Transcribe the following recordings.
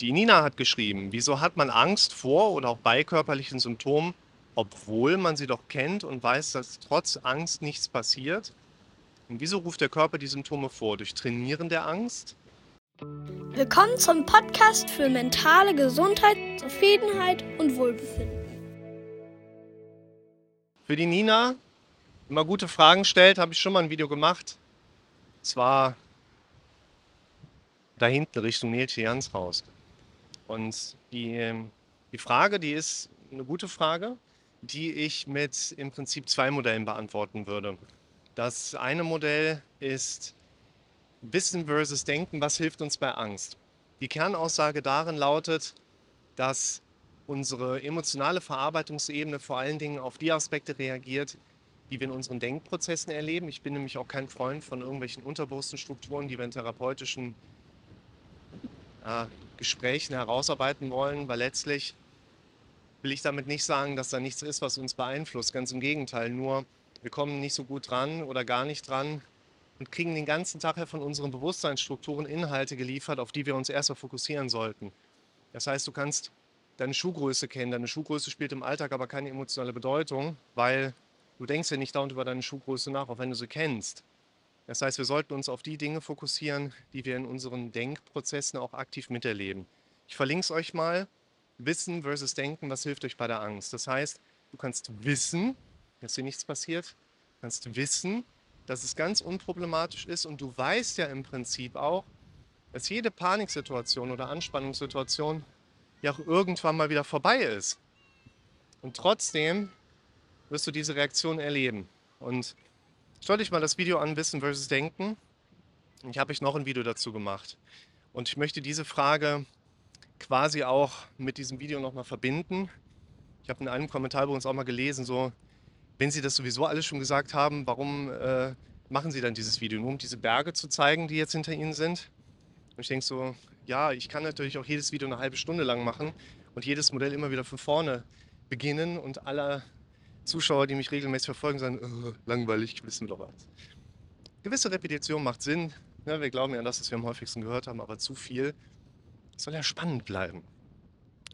Die Nina hat geschrieben, wieso hat man Angst vor oder auch bei körperlichen Symptomen, obwohl man sie doch kennt und weiß, dass trotz Angst nichts passiert? Und wieso ruft der Körper die Symptome vor? Durch Trainieren der Angst? Willkommen zum Podcast für mentale Gesundheit, Zufriedenheit und Wohlbefinden. Für die Nina, immer gute Fragen stellt, habe ich schon mal ein Video gemacht. Zwar da hinten Richtung Nilce Jans Haus. Und die, die Frage, die ist eine gute Frage, die ich mit im Prinzip zwei Modellen beantworten würde. Das eine Modell ist Wissen versus Denken, was hilft uns bei Angst? Die Kernaussage darin lautet, dass unsere emotionale Verarbeitungsebene vor allen Dingen auf die Aspekte reagiert, die wir in unseren Denkprozessen erleben. Ich bin nämlich auch kein Freund von irgendwelchen unterbewussten Strukturen, die wir in therapeutischen äh, Gesprächen herausarbeiten wollen, weil letztlich will ich damit nicht sagen, dass da nichts ist, was uns beeinflusst. Ganz im Gegenteil, nur wir kommen nicht so gut dran oder gar nicht dran und kriegen den ganzen Tag von unseren Bewusstseinsstrukturen Inhalte geliefert, auf die wir uns erstmal fokussieren sollten. Das heißt, du kannst deine Schuhgröße kennen. Deine Schuhgröße spielt im Alltag aber keine emotionale Bedeutung, weil du denkst ja nicht dauernd über deine Schuhgröße nach, auch wenn du sie kennst. Das heißt, wir sollten uns auf die Dinge fokussieren, die wir in unseren Denkprozessen auch aktiv miterleben. Ich verlinke es euch mal. Wissen versus Denken, was hilft euch bei der Angst? Das heißt, du kannst wissen, dass dir nichts passiert, du kannst wissen, dass es ganz unproblematisch ist und du weißt ja im Prinzip auch, dass jede Paniksituation oder Anspannungssituation ja auch irgendwann mal wieder vorbei ist. Und trotzdem wirst du diese Reaktion erleben. Und Schau dich mal das Video an, Wissen versus Denken. Ich habe euch noch ein Video dazu gemacht. Und ich möchte diese Frage quasi auch mit diesem Video nochmal verbinden. Ich habe in einem Kommentar bei uns auch mal gelesen, so, wenn Sie das sowieso alles schon gesagt haben, warum äh, machen Sie dann dieses Video? Nur um diese Berge zu zeigen, die jetzt hinter Ihnen sind? Und ich denke so, ja, ich kann natürlich auch jedes Video eine halbe Stunde lang machen und jedes Modell immer wieder von vorne beginnen und alle Zuschauer, die mich regelmäßig verfolgen, sagen, oh, langweilig, wissen wir doch was. Gewisse Repetition macht Sinn. Ne? wir glauben ja an das, was wir am häufigsten gehört haben, aber zu viel soll ja spannend bleiben.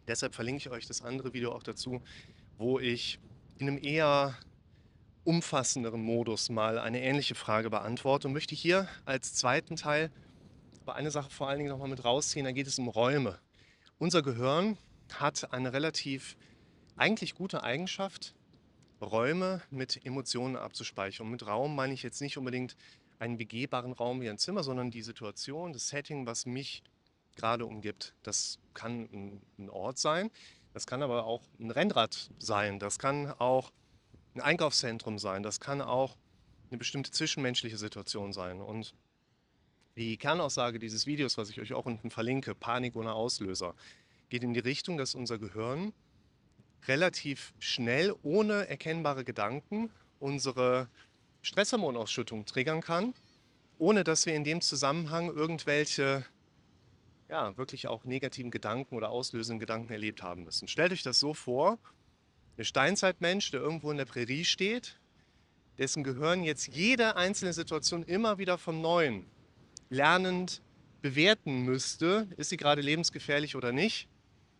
Deshalb verlinke ich euch das andere Video auch dazu, wo ich in einem eher umfassenderen Modus mal eine ähnliche Frage beantworte und möchte hier als zweiten Teil aber eine Sache vor allen Dingen nochmal mit rausziehen, da geht es um Räume. Unser Gehirn hat eine relativ eigentlich gute Eigenschaft, Räume mit Emotionen abzuspeichern. Und mit Raum meine ich jetzt nicht unbedingt einen begehbaren Raum wie ein Zimmer, sondern die Situation, das Setting, was mich gerade umgibt. Das kann ein Ort sein, das kann aber auch ein Rennrad sein, das kann auch ein Einkaufszentrum sein, das kann auch eine bestimmte zwischenmenschliche Situation sein. Und die Kernaussage dieses Videos, was ich euch auch unten verlinke, Panik ohne Auslöser, geht in die Richtung, dass unser Gehirn relativ schnell, ohne erkennbare Gedanken, unsere Stresshormonausschüttung triggern kann, ohne dass wir in dem Zusammenhang irgendwelche, ja, wirklich auch negativen Gedanken oder auslösenden Gedanken erlebt haben müssen. Stellt euch das so vor, der Steinzeitmensch, der irgendwo in der Prärie steht, dessen Gehirn jetzt jede einzelne Situation immer wieder vom Neuen lernend bewerten müsste, ist sie gerade lebensgefährlich oder nicht,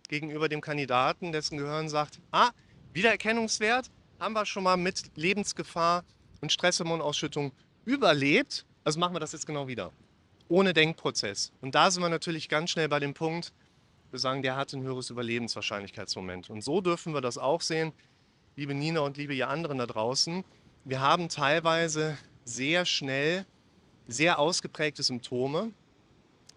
gegenüber dem Kandidaten, dessen Gehirn sagt, ah, Wiedererkennungswert haben wir schon mal mit Lebensgefahr und Stresshormonausschüttung überlebt, also machen wir das jetzt genau wieder. Ohne Denkprozess. Und da sind wir natürlich ganz schnell bei dem Punkt, wir sagen, der hat ein höheres Überlebenswahrscheinlichkeitsmoment. Und so dürfen wir das auch sehen, liebe Nina und liebe ihr anderen da draußen. Wir haben teilweise sehr schnell sehr ausgeprägte Symptome,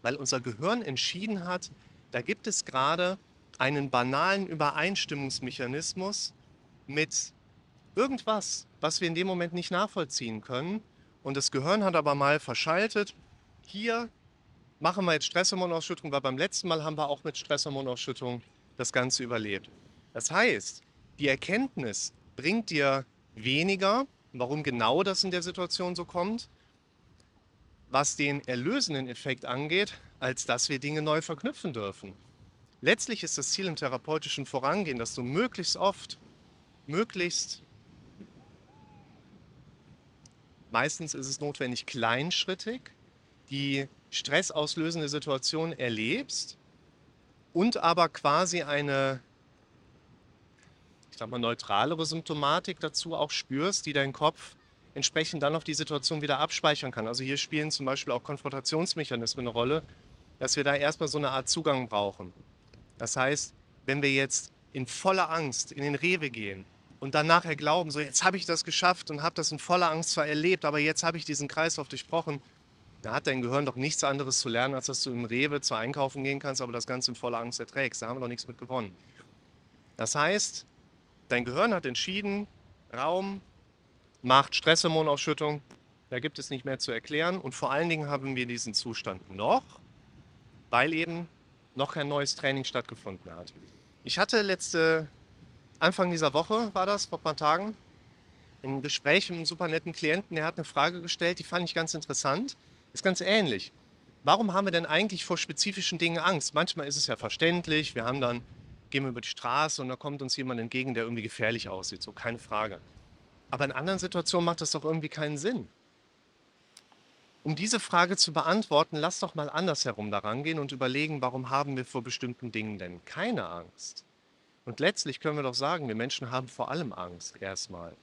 weil unser Gehirn entschieden hat, da gibt es gerade einen banalen Übereinstimmungsmechanismus mit irgendwas, was wir in dem Moment nicht nachvollziehen können. Und das Gehirn hat aber mal verschaltet, hier machen wir jetzt Stresshormonausschüttung, weil beim letzten Mal haben wir auch mit Stresshormonausschüttung das Ganze überlebt. Das heißt, die Erkenntnis bringt dir weniger, warum genau das in der Situation so kommt, was den erlösenden Effekt angeht, als dass wir Dinge neu verknüpfen dürfen. Letztlich ist das Ziel im therapeutischen Vorangehen, dass du möglichst oft, möglichst, meistens ist es notwendig kleinschrittig, die stressauslösende Situation erlebst und aber quasi eine, ich sag mal, neutralere Symptomatik dazu auch spürst, die dein Kopf entsprechend dann auf die Situation wieder abspeichern kann. Also hier spielen zum Beispiel auch Konfrontationsmechanismen eine Rolle, dass wir da erstmal so eine Art Zugang brauchen. Das heißt, wenn wir jetzt in voller Angst in den Rewe gehen und dann nachher glauben, so jetzt habe ich das geschafft und habe das in voller Angst zwar erlebt, aber jetzt habe ich diesen Kreislauf durchbrochen, da hat dein Gehirn doch nichts anderes zu lernen, als dass du im Rewe zwar einkaufen gehen kannst, aber das Ganze in voller Angst erträgst. Da haben wir doch nichts mit gewonnen. Das heißt, dein Gehirn hat entschieden, Raum macht Stresshormonausschüttung, da gibt es nicht mehr zu erklären und vor allen Dingen haben wir diesen Zustand noch, weil eben noch kein neues Training stattgefunden hat. Ich hatte letzte, Anfang dieser Woche war das, vor ein paar Tagen, ein Gespräch mit einem super netten Klienten, der hat eine Frage gestellt, die fand ich ganz interessant. Ist ganz ähnlich. Warum haben wir denn eigentlich vor spezifischen Dingen Angst? Manchmal ist es ja verständlich, wir haben dann, gehen wir über die Straße und da kommt uns jemand entgegen, der irgendwie gefährlich aussieht, so keine Frage. Aber in anderen Situationen macht das doch irgendwie keinen Sinn. Um diese Frage zu beantworten, lass doch mal andersherum daran gehen und überlegen, warum haben wir vor bestimmten Dingen denn keine Angst? Und letztlich können wir doch sagen, wir Menschen haben vor allem Angst erstmal.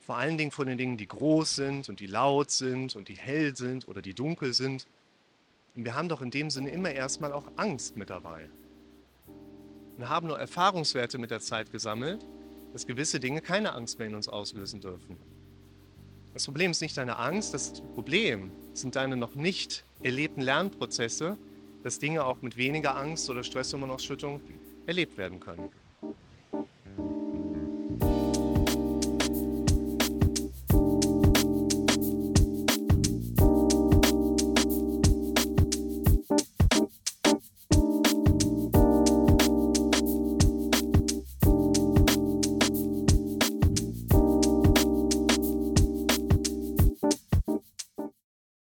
Vor allen Dingen vor den Dingen, die groß sind und die laut sind und die hell sind oder die dunkel sind. Und wir haben doch in dem Sinne immer erstmal auch Angst mit dabei. Wir haben nur Erfahrungswerte mit der Zeit gesammelt, dass gewisse Dinge keine Angst mehr in uns auslösen dürfen. Das Problem ist nicht deine Angst, das Problem sind deine noch nicht erlebten Lernprozesse, dass Dinge auch mit weniger Angst oder Stresshormonausschüttung erlebt werden können.